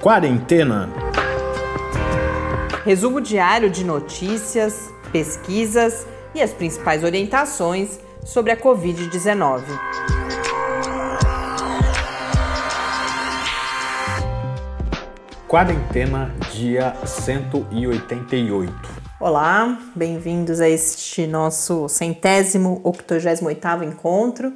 Quarentena. Resumo diário de notícias, pesquisas e as principais orientações sobre a Covid-19. Quarentena, dia 188. Olá, bem-vindos a este nosso centésimo, octogésimo oitavo encontro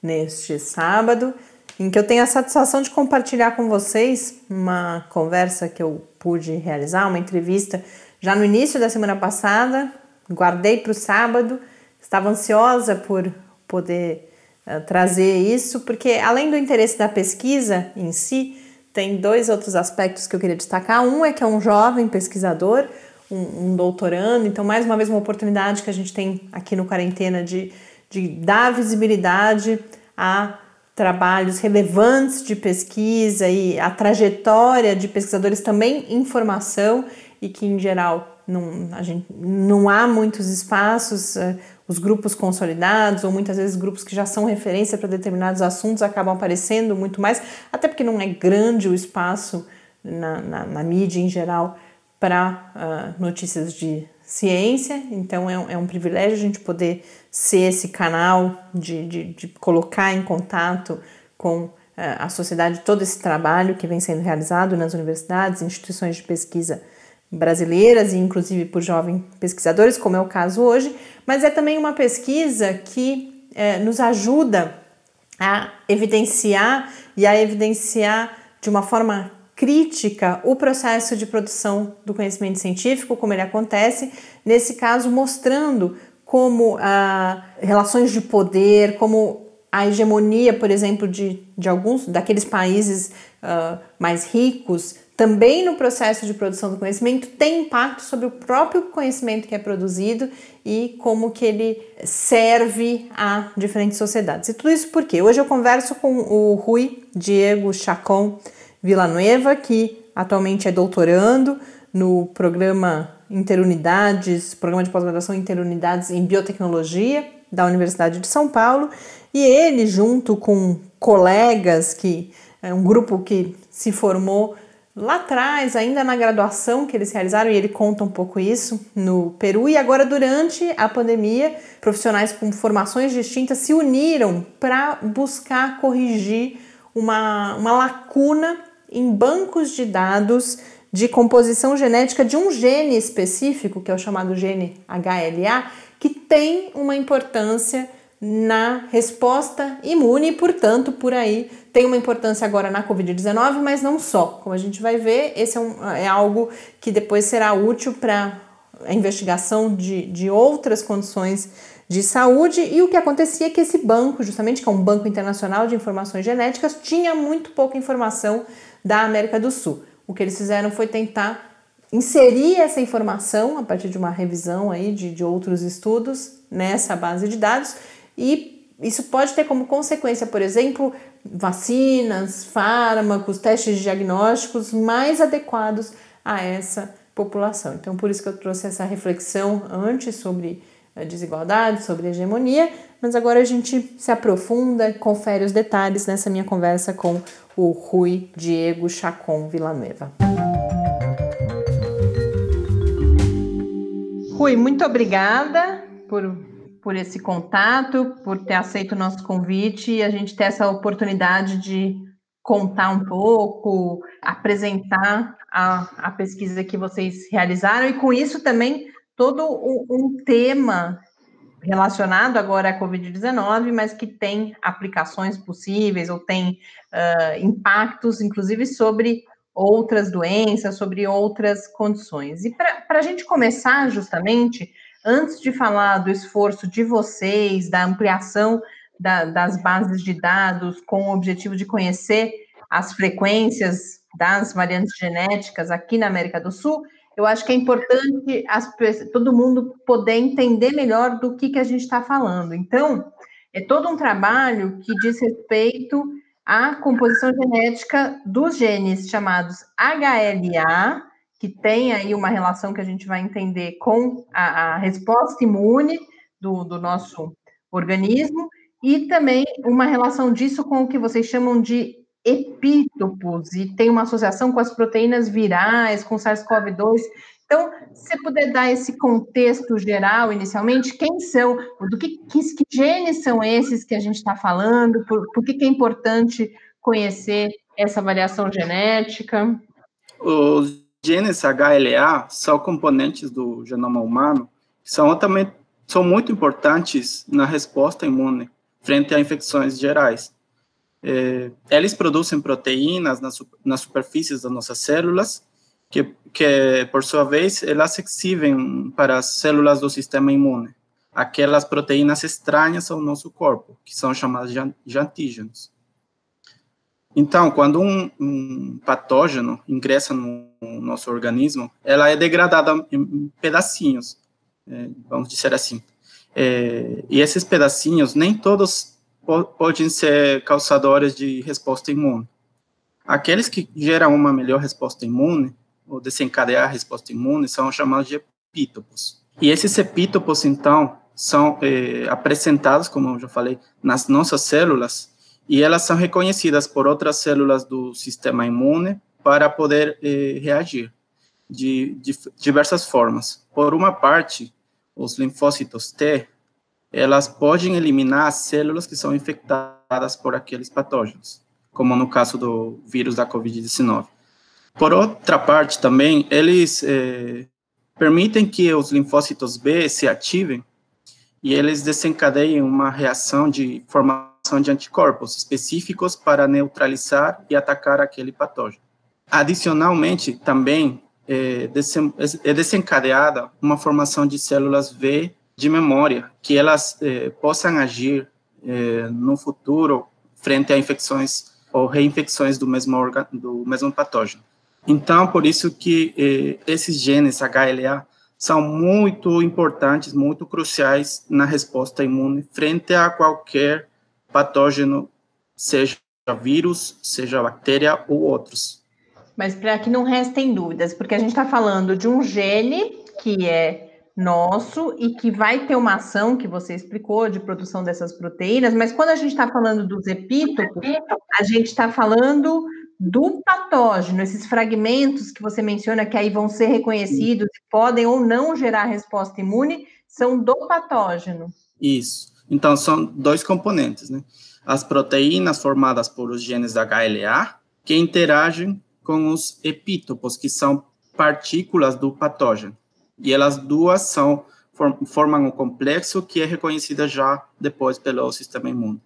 neste sábado em que eu tenho a satisfação de compartilhar com vocês uma conversa que eu pude realizar, uma entrevista já no início da semana passada, guardei para o sábado, estava ansiosa por poder uh, trazer isso, porque além do interesse da pesquisa em si, tem dois outros aspectos que eu queria destacar. Um é que é um jovem pesquisador, um, um doutorando, então, mais uma vez, uma oportunidade que a gente tem aqui no Quarentena de, de dar visibilidade a trabalhos relevantes de pesquisa e a trajetória de pesquisadores também em formação e que em geral não, a gente, não há muitos espaços, uh, os grupos consolidados ou muitas vezes grupos que já são referência para determinados assuntos acabam aparecendo muito mais, até porque não é grande o espaço na, na, na mídia em geral para uh, notícias de ciência, então é é um privilégio a gente poder ser esse canal de, de, de colocar em contato com uh, a sociedade todo esse trabalho que vem sendo realizado nas universidades, instituições de pesquisa brasileiras e inclusive por jovens pesquisadores, como é o caso hoje, mas é também uma pesquisa que eh, nos ajuda a evidenciar e a evidenciar de uma forma crítica o processo de produção do conhecimento científico, como ele acontece, nesse caso mostrando como ah, relações de poder, como a hegemonia, por exemplo, de, de alguns daqueles países uh, mais ricos, também no processo de produção do conhecimento, tem impacto sobre o próprio conhecimento que é produzido e como que ele serve a diferentes sociedades. E tudo isso porque hoje eu converso com o Rui Diego Chacon, Villanueva, que atualmente é doutorando no programa Interunidades, programa de pós-graduação Interunidades em Biotecnologia da Universidade de São Paulo, e ele, junto com colegas, que é um grupo que se formou lá atrás, ainda na graduação que eles realizaram, e ele conta um pouco isso no Peru, e agora durante a pandemia, profissionais com formações distintas se uniram para buscar corrigir uma, uma lacuna em bancos de dados de composição genética de um gene específico, que é o chamado gene HLA, que tem uma importância na resposta imune e, portanto, por aí tem uma importância agora na Covid-19, mas não só. Como a gente vai ver, esse é, um, é algo que depois será útil para a investigação de, de outras condições de saúde. E o que acontecia é que esse banco, justamente, que é um banco internacional de informações genéticas, tinha muito pouca informação da América do Sul. O que eles fizeram foi tentar inserir essa informação a partir de uma revisão aí de, de outros estudos nessa base de dados e isso pode ter como consequência, por exemplo, vacinas, fármacos, testes diagnósticos mais adequados a essa população. Então, por isso que eu trouxe essa reflexão antes sobre a desigualdade, sobre hegemonia, mas agora a gente se aprofunda, confere os detalhes nessa minha conversa com o Rui Diego Chacon Villanueva. Rui, muito obrigada por, por esse contato, por ter aceito o nosso convite e a gente ter essa oportunidade de contar um pouco, apresentar a, a pesquisa que vocês realizaram e com isso também todo um, um tema relacionado agora à Covid-19, mas que tem aplicações possíveis ou tem uh, impactos, inclusive, sobre outras doenças, sobre outras condições. E para a gente começar, justamente, antes de falar do esforço de vocês, da ampliação da, das bases de dados com o objetivo de conhecer as frequências das variantes genéticas aqui na América do Sul, eu acho que é importante as, todo mundo poder entender melhor do que, que a gente está falando. Então, é todo um trabalho que diz respeito à composição genética dos genes chamados HLA, que tem aí uma relação que a gente vai entender com a, a resposta imune do, do nosso organismo, e também uma relação disso com o que vocês chamam de epítopos e tem uma associação com as proteínas virais, com SARS-CoV-2. Então, se você puder dar esse contexto geral inicialmente, quem são, do que, que, que genes são esses que a gente está falando, por, por que, que é importante conhecer essa variação genética? Os genes HLA são componentes do genoma humano são altamente são muito importantes na resposta imune frente a infecções gerais. É, eles produzem proteínas nas, nas superfícies das nossas células, que, que, por sua vez, elas exibem para as células do sistema imune aquelas proteínas estranhas ao nosso corpo, que são chamadas de antígenos. Então, quando um, um, patógeno ingressa no nosso organismo, ela é degradada em pedacinhos, é, vamos dizer assim. É, e esses pedacinhos, nem todos podem ser causadores de resposta imune. Aqueles que geram uma melhor resposta imune, ou desencadear a resposta imune, são chamados de epítopos. E esses epítopos, então, são é, apresentados, como eu já falei, nas nossas células, e elas são reconhecidas por outras células do sistema imune para poder eh, reagir de, de, diversas formas. Por uma parte, os linfócitos T, elas podem eliminar as células que são infectadas por aqueles patógenos, como no caso do vírus da COVID-19. Por outra parte, também, eles eh, permitem que os linfócitos B se ativem e eles desencadeiem uma reação de formação de anticorpos específicos para neutralizar e atacar aquele patógeno. Adicionalmente, também é, é desencadeada uma formação de células V de memória, que elas é, possam agir é, no futuro frente a infecções ou reinfecções do mesmo, do mesmo patógeno. Então, por isso que é, esses genes HLA são muito importantes, muito cruciais na resposta imune frente a qualquer patógeno, seja vírus, seja bactéria ou outros. Mas para que não restem dúvidas, porque a gente está falando de um gene que é nosso e que vai ter uma ação que você explicou de produção dessas proteínas, mas quando a gente está falando dos epítopos, a gente está falando do patógeno, esses fragmentos que você menciona que aí vão ser reconhecidos podem ou não gerar resposta imune, são do patógeno. Isso. Então, são dois componentes, né? As proteínas formadas por os genes da HLA, que interagem com os epítopos, que são partículas do patógeno. E elas duas são formam um complexo que é reconhecido já depois pelo sistema imune.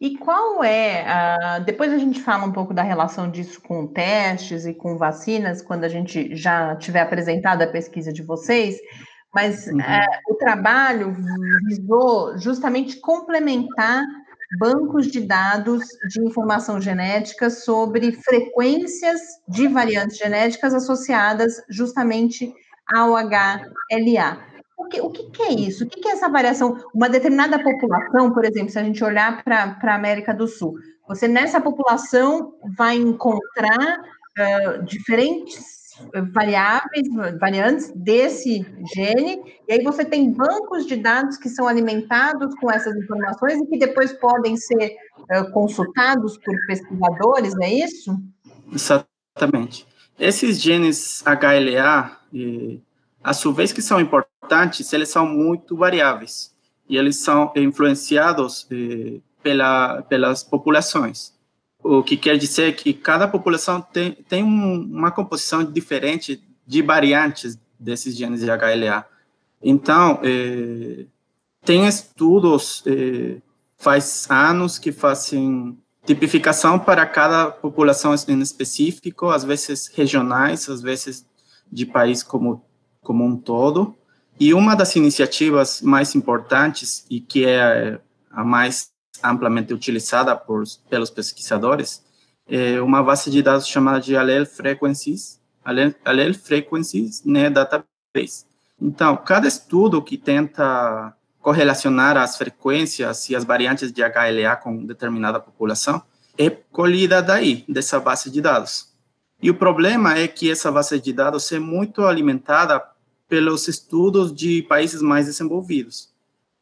E qual é, a, depois a gente fala um pouco da relação disso com testes e com vacinas, quando a gente já tiver apresentado a pesquisa de vocês, mas uhum. é, o trabalho visou justamente complementar bancos de dados de informação genética sobre frequências de variantes genéticas associadas justamente ao HLA. O que, o que, é isso? O que, que é essa variação? Uma determinada população, por exemplo, se a gente olhar para a América do Sul, você nessa população vai encontrar uh, diferentes variáveis, variantes desse gene, e aí você tem bancos de dados que são alimentados com essas informações e que depois podem ser uh, consultados por pesquisadores, é isso? Exatamente. Esses genes HLA, a vez que são importantes, eles são muito variáveis, e eles são influenciados eh, pela, pelas populações o que quer dizer que cada população tem, tem uma composição diferente de variantes desses genes de HLA. Então, é, tem estudos, é, faz anos que fazem tipificação para cada população em específico, às vezes regionais, às vezes de país como, como um todo. E uma das iniciativas mais importantes e que é a mais amplamente utilizada por, pelos pesquisadores, é uma base de dados chamada de Allele Frequencies, Allele, Allele Frequencies né, Database. Então, cada estudo que tenta correlacionar as frequências e as variantes de HLA com determinada população é colhida daí, dessa base de dados. E o problema é que essa base de dados é muito alimentada pelos estudos de países mais desenvolvidos,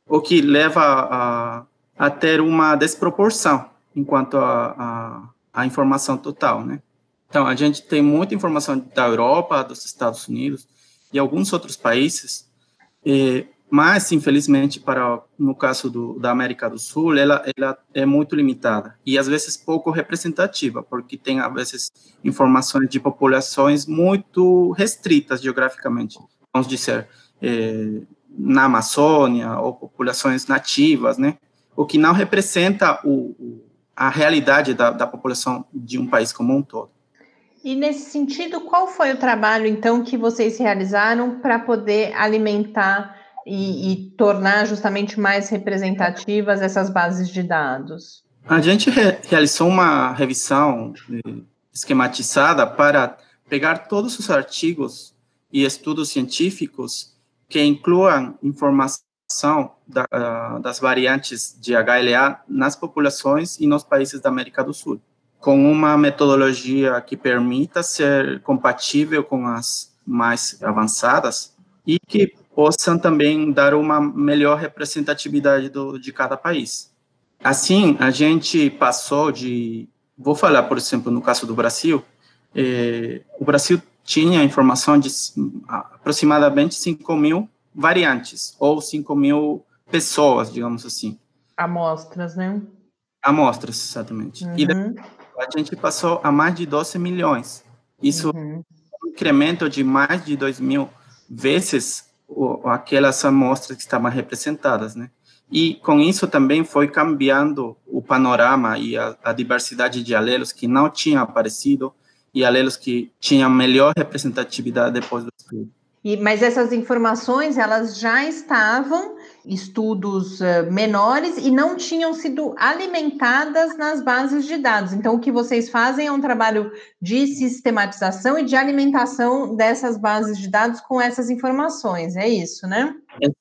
o que leva a a ter uma desproporção enquanto a, a, a informação total, né? Então, a gente tem muita informação da Europa, dos Estados Unidos e alguns outros países, mas, infelizmente, para no caso do, da América do Sul, ela, ela é muito limitada e, às vezes, pouco representativa, porque tem, às vezes, informações de populações muito restritas geograficamente, vamos dizer, é, na Amazônia ou populações nativas, né? O que não representa o, a realidade da, da população de um país como um todo. E nesse sentido, qual foi o trabalho, então, que vocês realizaram para poder alimentar e, e, tornar justamente mais representativas essas bases de dados? A gente re realizou uma revisão eh, esquematizada para pegar todos os artigos e estudos científicos que incluam informação da, das variantes de HLA nas populações e nos países da América do Sul com uma metodologia que permita ser compatível com as mais avançadas e que possam também dar uma melhor representatividade do, de cada país. Assim, a gente passou de, vou falar, por exemplo, no caso do Brasil, eh, o Brasil tinha informação de aproximadamente 5 mil variantes, ou 5 mil pessoas, digamos assim. Amostras, né? Amostras, exatamente. Uhum. E a gente passou a mais de 12 milhões. Isso uhum. é um incremento de mais de 2 mil vezes o, aquelas amostras que estavam representadas, né? E com isso também foi cambiando o panorama e a, a diversidade de alelos que não tinham aparecido e alelos que tinham melhor representatividade depois do estudo. E, mas essas informações elas já estavam estudos uh, menores e não tinham sido alimentadas nas bases de dados. Então, o que vocês fazem é um trabalho de sistematização e de alimentação dessas bases de dados com essas informações, é isso, né?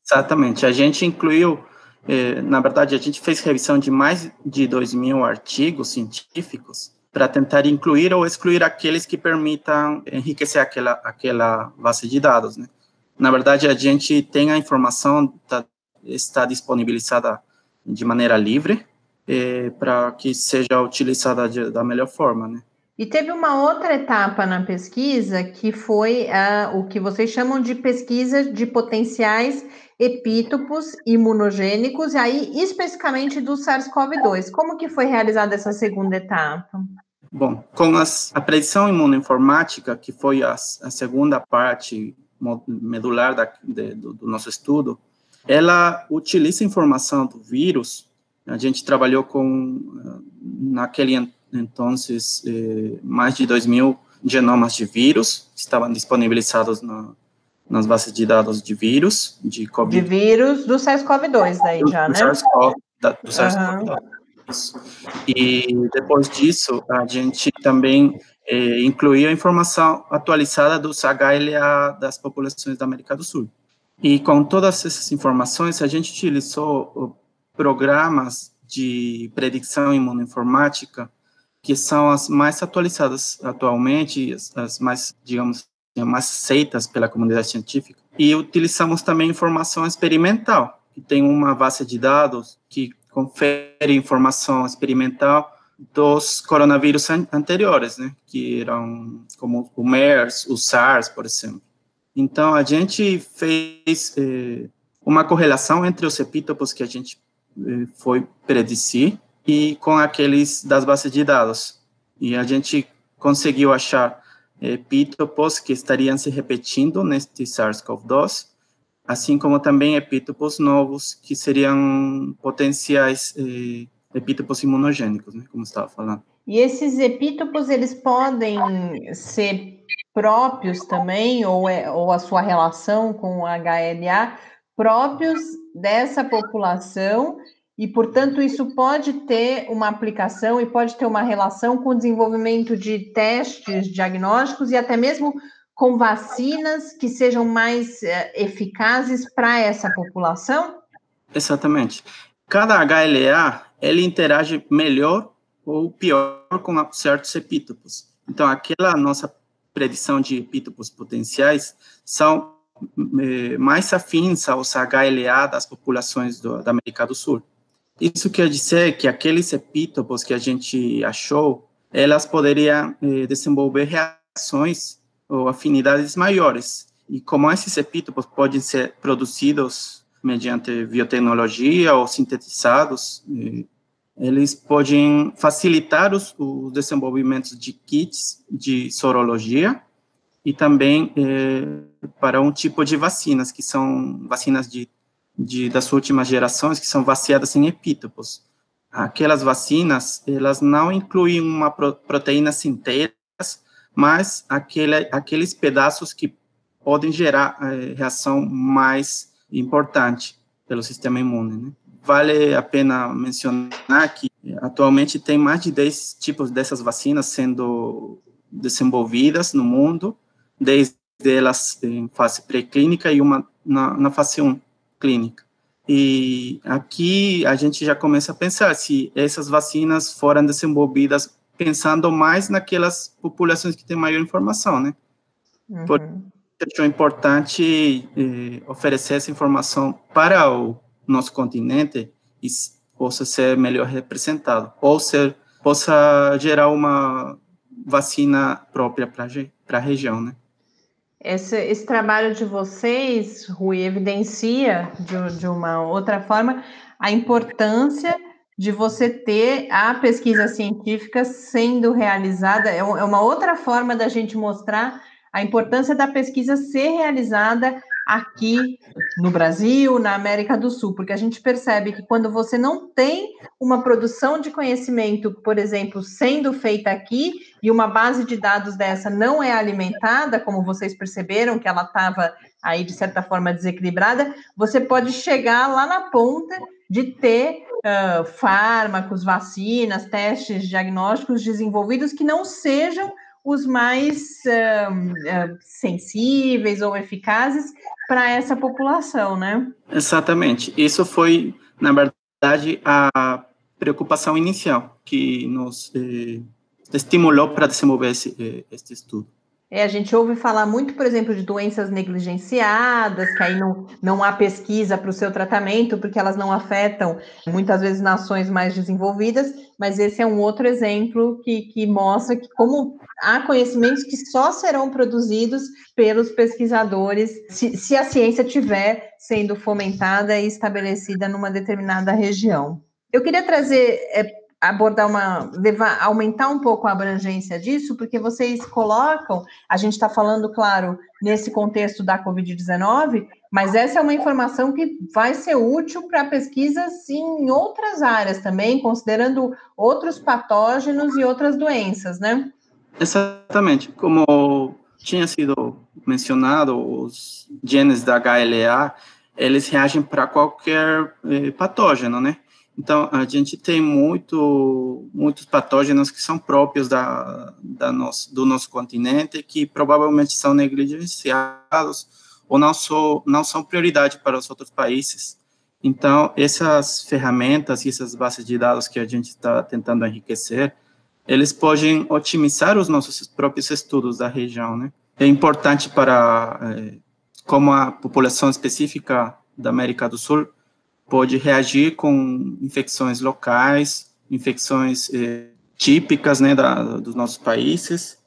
Exatamente. A gente incluiu, eh, na verdade, a gente fez revisão de mais de 2 mil artigos científicos para tentar incluir ou excluir aqueles que permitam enriquecer aquela, aquela base de dados, né? Na verdade, a gente tem a informação, tá, está disponibilizada de maneira livre, eh, para que seja utilizada de, da melhor forma, né? E teve uma outra etapa na pesquisa que foi uh, o que vocês chamam de pesquisa de potenciais epítopos imunogênicos, e aí especificamente do SARS-CoV-2. Como que foi realizada essa segunda etapa? Bom, com as, a predição imunoinformática, que foi a, a segunda parte medular da, de, do, do, nosso estudo, ela utiliza informação do vírus. A gente trabalhou com, eh, naquele entonces, eh, mais de 2 mil genomas de vírus que estavam disponibilizados na, nas bases de dados de vírus, de COVID. De vírus do SARS-CoV-2 daí já, do, né? SARS-CoV, do SARS-CoV-2. Uhum. E depois disso, a gente também eh, incluiu a informação atualizada dos HLA das populações da América do Sul. E com todas essas informações, a gente utilizou programas de predição imunoinformática que são as mais atualizadas atualmente, as, as mais, digamos, mais aceitas pela comunidade científica. E utilizamos também informação experimental, que tem uma base de dados que confere informação experimental dos coronavírus an anteriores, né, que eram como o MERS, o SARS, por exemplo. Então, a gente fez eh, uma correlação entre os epítopos que a gente eh, foi predizir e com aqueles das bases de dados. E a gente conseguiu achar epítopos que estariam se repetindo neste SARS-CoV-2 assim como também epítopos novos, que seriam potenciais eh, epítopos imunogênicos, né, como estava falando. E esses epítopos, eles podem ser próprios também, ou, é, ou a sua relação com o HLA, próprios dessa população, e, portanto, isso pode ter uma aplicação e pode ter uma relação com o desenvolvimento de testes diagnósticos e até mesmo com vacinas que sejam mais uh, eficazes para essa população? Exatamente. Cada HLA, ele interage melhor ou pior com certos epítopos. Então, aquela nossa predição de epítopos potenciais são eh, mais afins aos HLA das populações do, da América do Sul. Isso quer dizer que aqueles epítopos que a gente achou elas poderiam eh, desenvolver reações ou afinidades maiores. E como esses epítopos podem ser produzidos mediante biotecnologia ou sintetizados, eles podem facilitar os, os desenvolvimentos de kits de sorologia e também eh, para um tipo de vacinas, que são vacinas de, de, das últimas gerações, que são vaciadas em epítopos. Aquelas vacinas, elas não incluem uma pro, proteínas inteiras, mas aquele, aqueles pedaços que podem gerar eh, reação mais importante pelo sistema imune. Né? Vale a pena mencionar que atualmente tem mais de 10 tipos dessas vacinas sendo desenvolvidas no mundo, desde elas em fase pré-clínica e uma na, na fase 1 clínica. E aqui a gente já começa a pensar se essas vacinas foram desenvolvidas pensando mais naquelas populações que têm maior informação, né? Uhum. Por é importante eh, oferecer essa informação para o nosso continente e possa ser melhor representado, ou ser, possa gerar uma vacina própria para a região, né? Esse, esse, trabalho de vocês, Rui, evidencia de, de uma outra forma a importância de você ter a pesquisa científica sendo realizada. É, é uma outra forma da gente mostrar a importância da pesquisa ser realizada aqui no Brasil, na América do Sul, porque a gente percebe que quando você não tem uma produção de conhecimento, por exemplo, sendo feita aqui, e uma base de dados dessa não é alimentada, como vocês perceberam que ela estava aí de certa forma desequilibrada, você pode chegar lá na ponta de ter uh, fármacos, vacinas, testes diagnósticos desenvolvidos que não sejam os mais uh, sensíveis ou eficazes para essa população, né? Exatamente. Isso foi, na verdade, a preocupação inicial que nos eh, estimulou para desenvolver esse, eh, este estudo. É, a gente ouve falar muito, por exemplo, de doenças negligenciadas, que aí não, não há pesquisa para o seu tratamento, porque elas não afetam muitas vezes nações mais desenvolvidas, mas esse é um outro exemplo que, que mostra que como há conhecimentos que só serão produzidos pelos pesquisadores se, se a ciência tiver sendo fomentada e estabelecida numa determinada região. Eu queria trazer é, abordar uma, levar, aumentar um pouco a abrangência disso, porque vocês colocam, a gente está falando, claro, nesse contexto da Covid-19, mas essa é uma informação que vai ser útil para pesquisas em outras áreas também, considerando outros patógenos e outras doenças, né? Exatamente, como tinha sido mencionado, os genes da HLA, eles reagem para qualquer eh, patógeno, né? Então, a gente tem muito, muitos patógenos que são próprios da, da nosso, do nosso continente, que provavelmente são negligenciados ou não, sou, não são prioridade para os outros países. Então, essas ferramentas e essas bases de dados que a gente está tentando enriquecer, eles podem otimizar os nossos próprios estudos da região, né? É importante para, é, como a população específica da América do Sul pode reagir com infecções locais, infecções eh, típicas né, da, dos nossos países.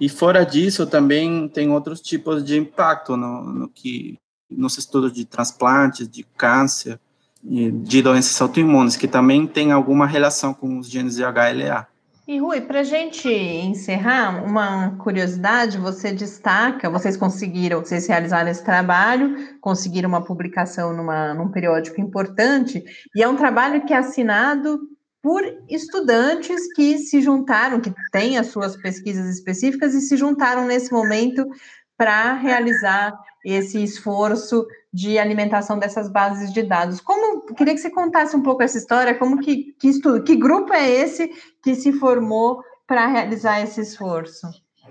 E fora disso, também tem outros tipos de impacto no, no que nos estudos de transplantes, de câncer, de doenças autoimunes, que também tem alguma relação com os genes de HLA. E Rui, para a gente encerrar, uma curiosidade, você destaca, vocês conseguiram, vocês realizaram esse trabalho, conseguiram uma publicação numa, num periódico importante, e é um trabalho que é assinado por estudantes que se juntaram, que têm as suas pesquisas específicas e se juntaram nesse momento para realizar esse esforço de alimentação dessas bases de dados. Como queria que você contasse um pouco essa história, como que, que estudo, que grupo é esse que se formou para realizar esse esforço?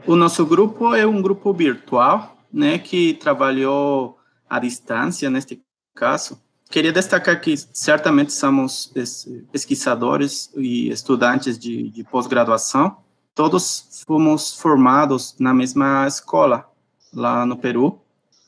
O nosso grupo é um grupo virtual, né, que trabalhou à distância neste caso. Queria destacar que certamente somos pesquisadores e estudantes de, de pós-graduação. Todos fomos formados na mesma escola lá no Peru,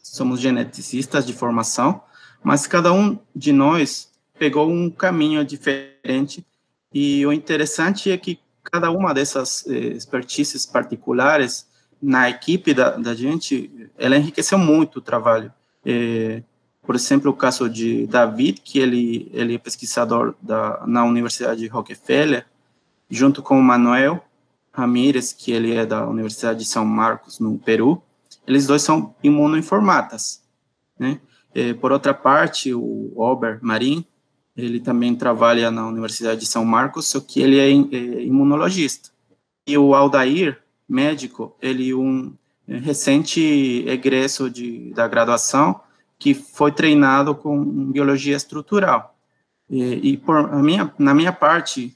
somos geneticistas de formação, mas cada um de nós pegou um caminho diferente e o interessante é que cada uma dessas eh, expertises particulares na equipe da, da gente, ela enriqueceu muito o trabalho. É, por exemplo, o caso de David, que ele, ele é pesquisador da, na Universidade de Rockefeller, junto com o Manuel Ramírez, que ele é da Universidade de São Marcos, no Peru. Eles dois são imunoinformatas, né? É, por outra parte, o Ober Marim, ele também trabalha na Universidade de São Marcos, só que ele é, é imunologista. E o Aldair, médico, ele um é, recente egresso de, da graduação que foi treinado com biologia estrutural. E, e por minha, na minha parte,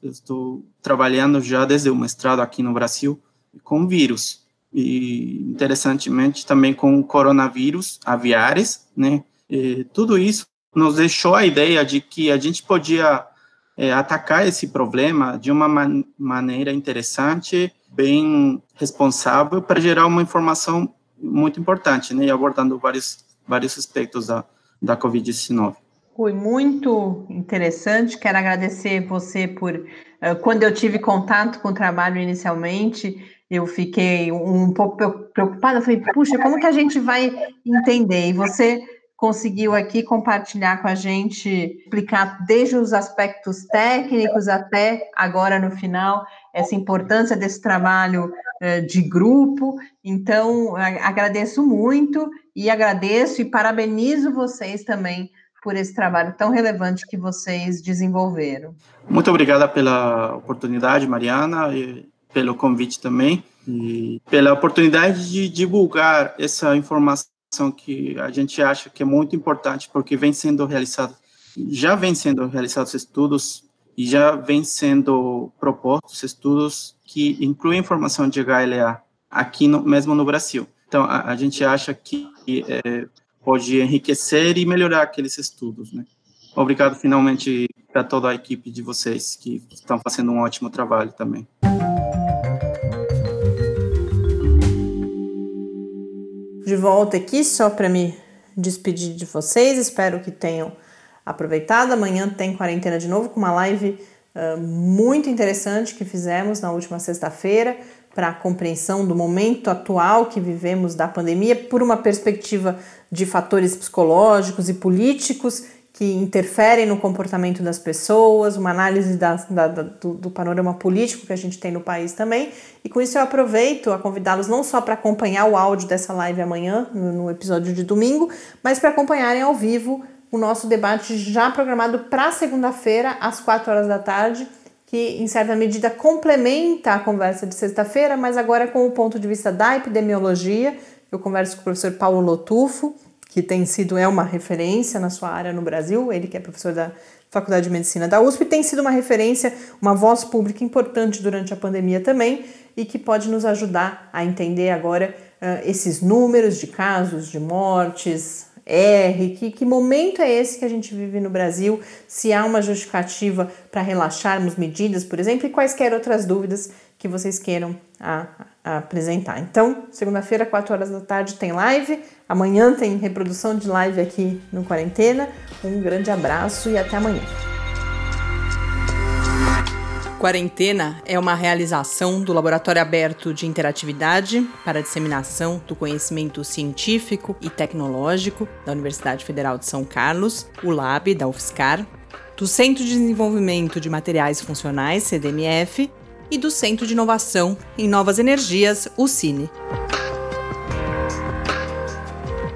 eu estou trabalhando já desde o mestrado aqui no Brasil com vírus e interessantemente também com coronavírus aviares, né? E tudo isso nos deixou a ideia de que a gente podia é, atacar esse problema de uma man maneira interessante, bem responsável, para gerar uma informação muito importante, né, e abordando vários, vários aspectos da, da Covid-19. Foi muito interessante. Quero agradecer você por. Uh, quando eu tive contato com o trabalho inicialmente, eu fiquei um pouco preocupada. Falei, puxa, como que a gente vai entender? E você conseguiu aqui compartilhar com a gente, explicar desde os aspectos técnicos até agora no final, essa importância desse trabalho eh, de grupo. Então, agradeço muito e agradeço e parabenizo vocês também por esse trabalho tão relevante que vocês desenvolveram. Muito obrigada pela oportunidade, Mariana, pelo convite também, e pela oportunidade de divulgar essa informação que a gente acha que é muito importante, porque vem sendo realizado, já vem sendo realizados estudos e já vem sendo propostos estudos que incluem informação de HLA aqui no, mesmo no Brasil. Então, a, a gente acha que é, pode enriquecer e melhorar aqueles estudos, né? Obrigado finalmente para toda a equipe de vocês que estão fazendo um ótimo trabalho também. De volta aqui só para me despedir de vocês. Espero que tenham aproveitado. Amanhã tem quarentena de novo com uma live uh, muito interessante que fizemos na última sexta-feira para a compreensão do momento atual que vivemos da pandemia por uma perspectiva de fatores psicológicos e políticos que interferem no comportamento das pessoas, uma análise da, da, do, do, panorama político que a gente tem no país também. E com isso eu aproveito a convidá-los não só para acompanhar o áudio dessa live amanhã, no, no episódio de domingo, mas para acompanharem ao vivo o nosso debate já programado para segunda-feira, às 4 horas da tarde, que em certa medida complementa a conversa de sexta-feira, mas agora com o ponto de vista da epidemiologia. Eu converso com o professor Paulo Lotufo, que tem sido é uma referência na sua área no Brasil, ele que é professor da Faculdade de Medicina da USP, tem sido uma referência, uma voz pública importante durante a pandemia também e que pode nos ajudar a entender agora uh, esses números de casos, de mortes, R, que, que momento é esse que a gente vive no Brasil, se há uma justificativa para relaxarmos medidas, por exemplo, e quaisquer outras dúvidas que vocês queiram a, a apresentar. Então, segunda-feira, 4 horas da tarde, tem live. Amanhã tem reprodução de live aqui no Quarentena. Um grande abraço e até amanhã. Quarentena é uma realização do Laboratório Aberto de Interatividade para Disseminação do Conhecimento Científico e Tecnológico da Universidade Federal de São Carlos, o LAB da UFSCar, do Centro de Desenvolvimento de Materiais Funcionais, CDMF, e do Centro de Inovação em Novas Energias, o Cine.